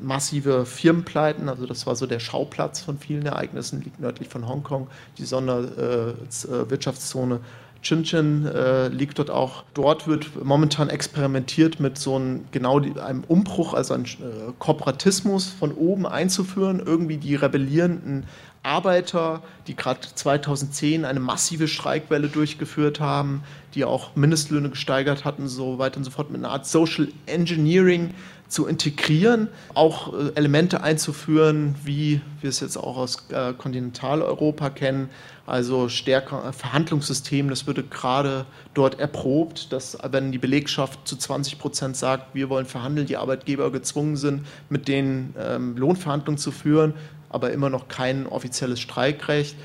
massive Firmenpleiten. Also das war so der Schauplatz von vielen Ereignissen, liegt nördlich von Hongkong, die Sonderwirtschaftszone. Äh, Chinchen äh, liegt dort auch. Dort wird momentan experimentiert mit so einem genau die, einem Umbruch, also einem äh, Kooperatismus von oben einzuführen, irgendwie die rebellierenden Arbeiter, die gerade 2010 eine massive Streikwelle durchgeführt haben, die auch Mindestlöhne gesteigert hatten, so weiter und so fort, mit einer Art Social Engineering zu integrieren, auch äh, Elemente einzuführen, wie wir es jetzt auch aus äh, Kontinentaleuropa kennen, also stärker äh, Verhandlungssystem, das würde gerade dort erprobt, dass wenn die Belegschaft zu 20 Prozent sagt, wir wollen verhandeln, die Arbeitgeber gezwungen sind, mit denen ähm, Lohnverhandlungen zu führen, aber immer noch kein offizielles Streikrecht.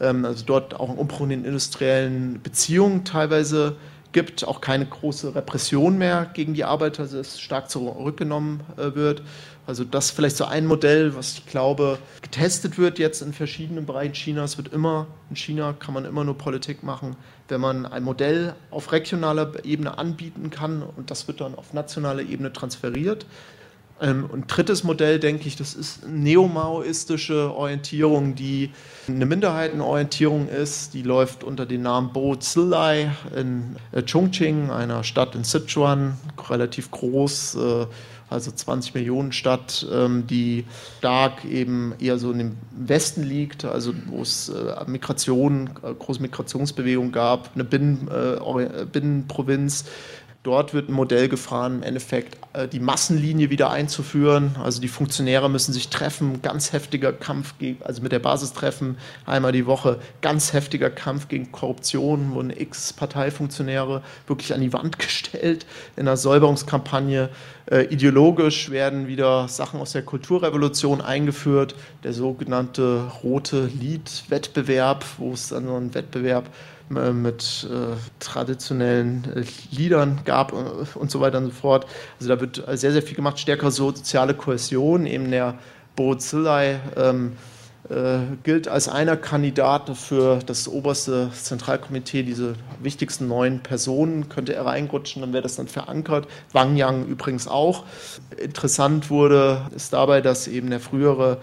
Ähm, also dort auch ein Umbruch in den industriellen Beziehungen teilweise gibt, auch keine große Repression mehr gegen die Arbeiter, also es stark zurückgenommen äh, wird. Also das ist vielleicht so ein Modell, was ich glaube getestet wird jetzt in verschiedenen Bereichen Chinas. Wird immer in China kann man immer nur Politik machen, wenn man ein Modell auf regionaler Ebene anbieten kann und das wird dann auf nationaler Ebene transferiert. Ähm, und drittes Modell, denke ich, das ist neomaoistische Orientierung, die eine Minderheitenorientierung ist. Die läuft unter dem Namen Bo Zilai in äh, Chongqing, einer Stadt in Sichuan, relativ groß, äh, also 20 Millionen Stadt, ähm, die stark eben eher so dem Westen liegt, also wo es äh, Migration, große Migrationsbewegung gab, eine Binnen, Binnenprovinz Dort wird ein Modell gefahren, im Endeffekt die Massenlinie wieder einzuführen. Also die Funktionäre müssen sich treffen, ganz heftiger Kampf, gegen, also mit der Basis treffen, einmal die Woche, ganz heftiger Kampf gegen Korruption, wurden x Parteifunktionäre wirklich an die Wand gestellt in einer Säuberungskampagne. Äh, ideologisch werden wieder Sachen aus der Kulturrevolution eingeführt, der sogenannte rote Lied-Wettbewerb, wo es dann so einen Wettbewerb äh, mit äh, traditionellen äh, Liedern gab und so weiter und so fort. Also da wird sehr, sehr viel gemacht, stärker so soziale Kohäsion. Eben der Borozillai ähm, äh, gilt als einer Kandidat für das oberste Zentralkomitee. Diese wichtigsten neun Personen könnte er reinrutschen, dann wäre das dann verankert. Wang Yang übrigens auch. Interessant wurde ist dabei, dass eben der frühere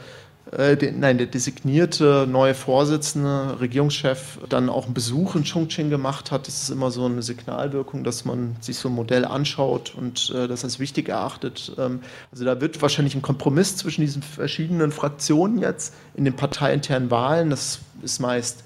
äh, den, nein, der designierte neue Vorsitzende, Regierungschef, dann auch einen Besuch in Chongqing gemacht hat. Das ist immer so eine Signalwirkung, dass man sich so ein Modell anschaut und äh, das als wichtig erachtet. Ähm, also da wird wahrscheinlich ein Kompromiss zwischen diesen verschiedenen Fraktionen jetzt in den parteiinternen Wahlen. Das ist meist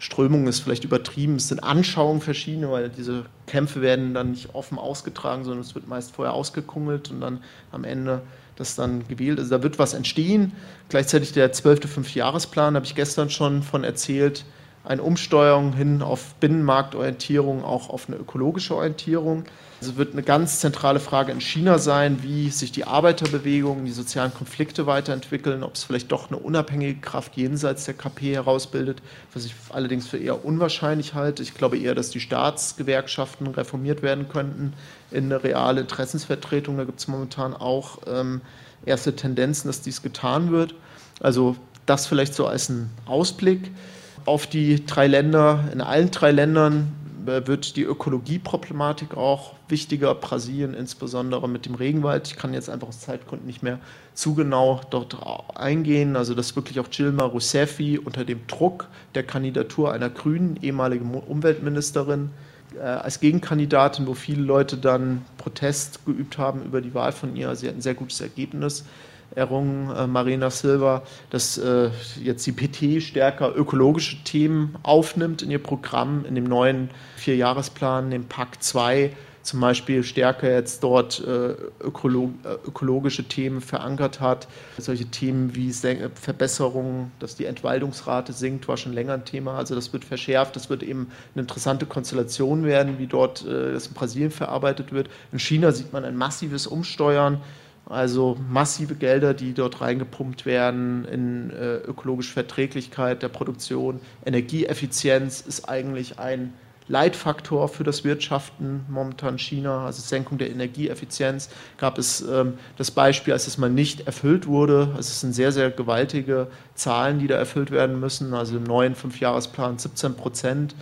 Strömung ist vielleicht übertrieben, es sind Anschauungen verschiedene, weil diese Kämpfe werden dann nicht offen ausgetragen, sondern es wird meist vorher ausgekungelt und dann am Ende das dann gewählt. Also da wird was entstehen. Gleichzeitig der zwölfte Fünfjahresplan, habe ich gestern schon von erzählt, eine Umsteuerung hin auf Binnenmarktorientierung, auch auf eine ökologische Orientierung. Also wird eine ganz zentrale Frage in China sein, wie sich die Arbeiterbewegung, die sozialen Konflikte weiterentwickeln, ob es vielleicht doch eine unabhängige Kraft jenseits der KP herausbildet, was ich allerdings für eher unwahrscheinlich halte. Ich glaube eher, dass die Staatsgewerkschaften reformiert werden könnten in eine reale Interessensvertretung. Da gibt es momentan auch ähm, erste Tendenzen, dass dies getan wird. Also das vielleicht so als ein Ausblick auf die drei Länder. In allen drei Ländern äh, wird die Ökologieproblematik auch wichtiger. Brasilien insbesondere mit dem Regenwald. Ich kann jetzt einfach aus Zeitgründen nicht mehr zu genau dort eingehen. Also dass wirklich auch Gilma Rousseff unter dem Druck der Kandidatur einer grünen ehemaligen Umweltministerin äh, als Gegenkandidatin, wo viele Leute dann Protest geübt haben über die Wahl von ihr. Sie hat ein sehr gutes Ergebnis errungen, äh, Marina Silva, dass äh, jetzt die PT stärker ökologische Themen aufnimmt in ihr Programm, in dem neuen Vierjahresplan, dem Pakt 2 zum Beispiel stärker jetzt dort äh, ökolog äh, ökologische Themen verankert hat. Solche Themen wie Sen Verbesserung, dass die Entwaldungsrate sinkt, war schon länger ein Thema. Also das wird verschärft, das wird eben eine interessante Konstellation werden, wie dort äh, das in Brasilien verarbeitet wird. In China sieht man ein massives Umsteuern also massive Gelder, die dort reingepumpt werden in äh, ökologische Verträglichkeit der Produktion. Energieeffizienz ist eigentlich ein Leitfaktor für das Wirtschaften momentan in China, also Senkung der Energieeffizienz. Gab es ähm, das Beispiel, als es mal nicht erfüllt wurde. Also es sind sehr, sehr gewaltige Zahlen, die da erfüllt werden müssen. Also im neuen Fünfjahresplan 17 Prozent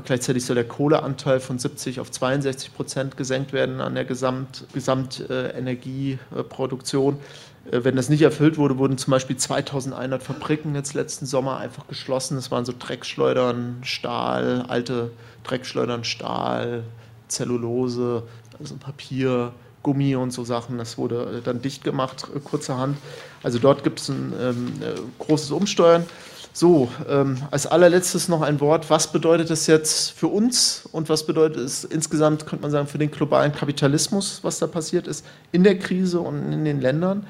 Gleichzeitig soll der Kohleanteil von 70 auf 62 Prozent gesenkt werden an der Gesamt, Gesamtenergieproduktion. Äh, wenn das nicht erfüllt wurde, wurden zum Beispiel 2100 Fabriken jetzt letzten Sommer einfach geschlossen. Das waren so Dreckschleudern, Stahl, alte Dreckschleudern, Stahl, Zellulose, also Papier, Gummi und so Sachen. Das wurde äh, dann dicht gemacht, äh, kurzerhand. Also dort gibt es ein ähm, großes Umsteuern. So, ähm, als allerletztes noch ein Wort. Was bedeutet das jetzt für uns und was bedeutet es insgesamt, könnte man sagen, für den globalen Kapitalismus, was da passiert ist in der Krise und in den Ländern?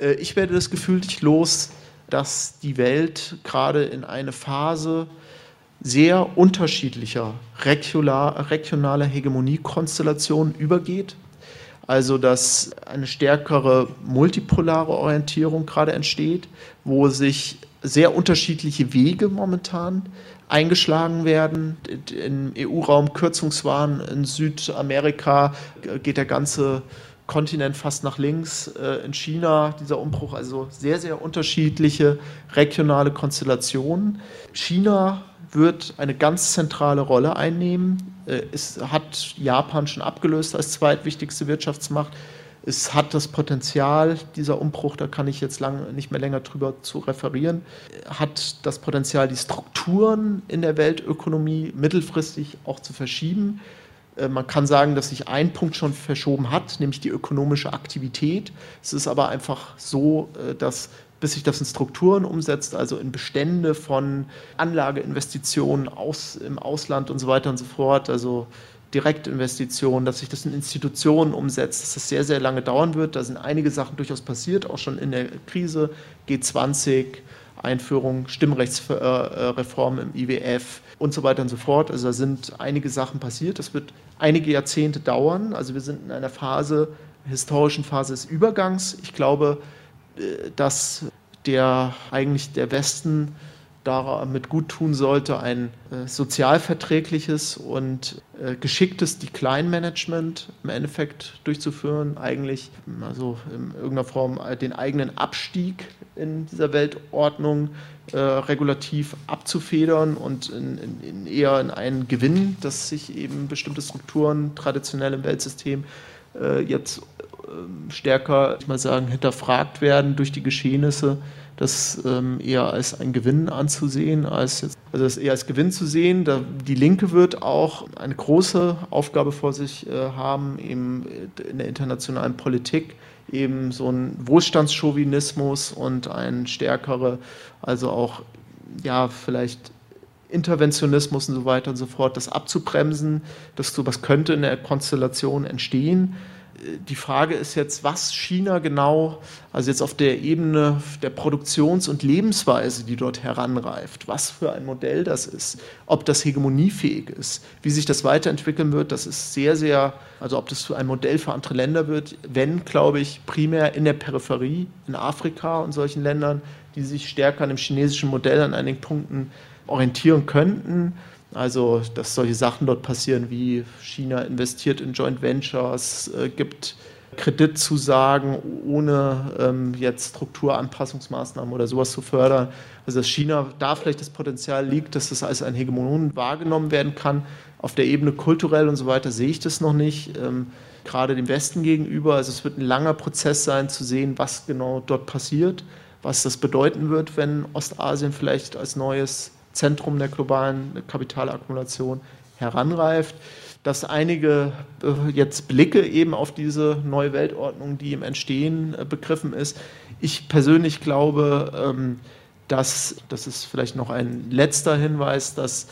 Äh, ich werde das Gefühl nicht los, dass die Welt gerade in eine Phase sehr unterschiedlicher regionaler Hegemoniekonstellationen übergeht. Also dass eine stärkere multipolare Orientierung gerade entsteht, wo sich sehr unterschiedliche Wege momentan eingeschlagen werden. Im EU-Raum Kürzungswahn, in Südamerika geht der ganze Kontinent fast nach links, äh, in China dieser Umbruch, also sehr, sehr unterschiedliche regionale Konstellationen. China wird eine ganz zentrale Rolle einnehmen. Äh, es hat Japan schon abgelöst als zweitwichtigste Wirtschaftsmacht. Es hat das Potenzial, dieser Umbruch, da kann ich jetzt lang, nicht mehr länger drüber zu referieren, hat das Potenzial, die Strukturen in der Weltökonomie mittelfristig auch zu verschieben. Äh, man kann sagen, dass sich ein Punkt schon verschoben hat, nämlich die ökonomische Aktivität. Es ist aber einfach so, äh, dass bis sich das in Strukturen umsetzt, also in Bestände von Anlageinvestitionen aus, im Ausland und so weiter und so fort, also Direktinvestitionen, dass sich das in Institutionen umsetzt, dass das sehr, sehr lange dauern wird. Da sind einige Sachen durchaus passiert, auch schon in der Krise, G20, Einführung, Stimmrechtsreform im IWF und so weiter und so fort. Also da sind einige Sachen passiert. Das wird einige Jahrzehnte dauern. Also wir sind in einer Phase, historischen Phase des Übergangs. Ich glaube, äh, dass der eigentlich der Westen damit gut tun sollte, ein äh, sozialverträgliches und äh, geschicktes Decline-Management im Endeffekt durchzuführen, eigentlich also in irgendeiner Form äh, den eigenen Abstieg in dieser Weltordnung äh, regulativ abzufedern und in, in, in eher in einen Gewinn, dass sich eben bestimmte Strukturen traditionell im Weltsystem äh, jetzt stärker, ich mal sagen, hinterfragt werden durch die Geschehnisse das ähm, eher als ein Gewinn anzusehen, als jetzt, also das eher als Gewinn zu sehen. Da, die Linke wird auch eine große Aufgabe vor sich äh, haben, eben in der internationalen Politik eben so ein Wohlstandschauvinismus und ein stärkere, also auch ja vielleicht Interventionismus und so weiter und so fort, das abzubremsen, dass sowas könnte in der Konstellation entstehen die Frage ist jetzt, was China genau, also jetzt auf der Ebene der Produktions- und Lebensweise, die dort heranreift, was für ein Modell das ist, ob das hegemoniefähig ist, wie sich das weiterentwickeln wird, das ist sehr, sehr, also ob das ein Modell für andere Länder wird, wenn, glaube ich, primär in der Peripherie, in Afrika und solchen Ländern, die sich stärker an dem chinesischen Modell an einigen Punkten orientieren könnten also, dass solche Sachen dort passieren, wie China investiert in Joint Ventures, äh, gibt Kreditzusagen, ohne ähm, jetzt Strukturanpassungsmaßnahmen oder sowas zu fördern. Also, dass China da vielleicht das Potenzial liegt, dass das als ein Hegemon wahrgenommen werden kann. Auf der Ebene kulturell und so weiter sehe ich das noch nicht, ähm, gerade dem Westen gegenüber. Also, es wird ein langer Prozess sein, zu sehen, was genau dort passiert, was das bedeuten wird, wenn Ostasien vielleicht als neues Zentrum der globalen Kapitalakkumulation heranreift, dass einige äh, jetzt Blicke eben auf diese neue Weltordnung, die im Entstehen äh, begriffen ist. Ich persönlich glaube, ähm, dass, das ist vielleicht noch ein letzter Hinweis, dass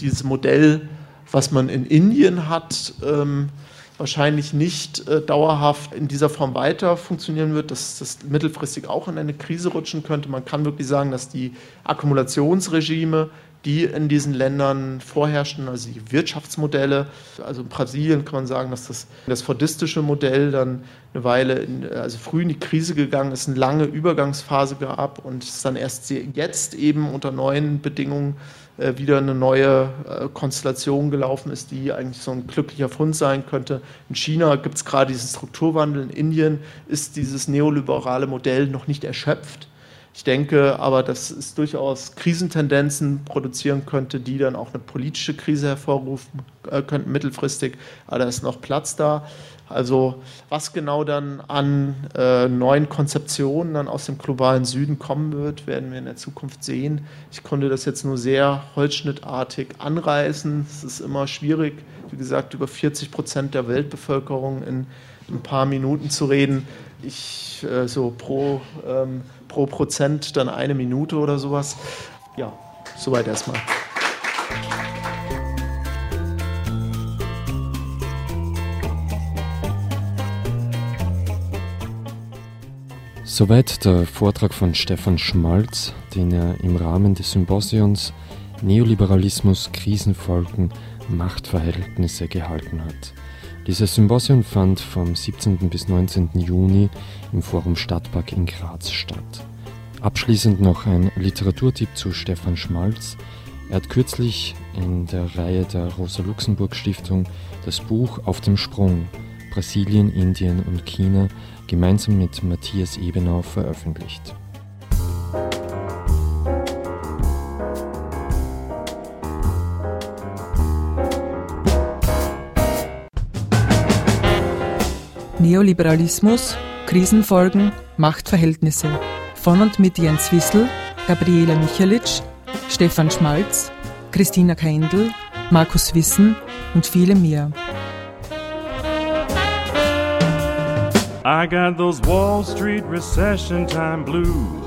dieses Modell, was man in Indien hat, ähm, wahrscheinlich nicht äh, dauerhaft in dieser Form weiter funktionieren wird, dass das mittelfristig auch in eine Krise rutschen könnte. Man kann wirklich sagen, dass die Akkumulationsregime, die in diesen Ländern vorherrschen, also die Wirtschaftsmodelle, also in Brasilien kann man sagen, dass das, das fordistische Modell dann eine Weile, in, also früh in die Krise gegangen ist, eine lange Übergangsphase gab und es dann erst jetzt eben unter neuen Bedingungen wieder eine neue äh, Konstellation gelaufen ist, die eigentlich so ein glücklicher Fund sein könnte. In China gibt es gerade diesen Strukturwandel, in Indien ist dieses neoliberale Modell noch nicht erschöpft. Ich denke aber, dass es durchaus Krisentendenzen produzieren könnte, die dann auch eine politische Krise hervorrufen äh, könnten mittelfristig. Aber da ist noch Platz da. Also was genau dann an äh, neuen Konzeptionen dann aus dem globalen Süden kommen wird, werden wir in der Zukunft sehen. Ich konnte das jetzt nur sehr holzschnittartig anreißen. Es ist immer schwierig, wie gesagt, über 40 Prozent der Weltbevölkerung in ein paar Minuten zu reden. Ich äh, so pro, ähm, pro Prozent dann eine Minute oder sowas. Ja, soweit erstmal. Soweit der Vortrag von Stefan Schmalz, den er im Rahmen des Symposions Neoliberalismus, Krisenfolgen, Machtverhältnisse gehalten hat. Dieses Symposium fand vom 17. bis 19. Juni im Forum Stadtpark in Graz statt. Abschließend noch ein Literaturtipp zu Stefan Schmalz. Er hat kürzlich in der Reihe der Rosa-Luxemburg-Stiftung das Buch Auf dem Sprung Brasilien, Indien und China gemeinsam mit Matthias Ebenau veröffentlicht. Neoliberalismus, Krisenfolgen, Machtverhältnisse. Von und mit Jens Wissel, Gabriela Michalitsch, Stefan Schmalz, Christina Keindl, Markus Wissen und viele mehr. I got those Wall Street recession time blues.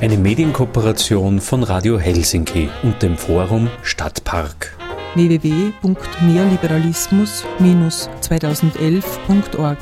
Eine Medienkooperation von Radio Helsinki und dem Forum Stadtpark. www.neoliberalismus-2011.org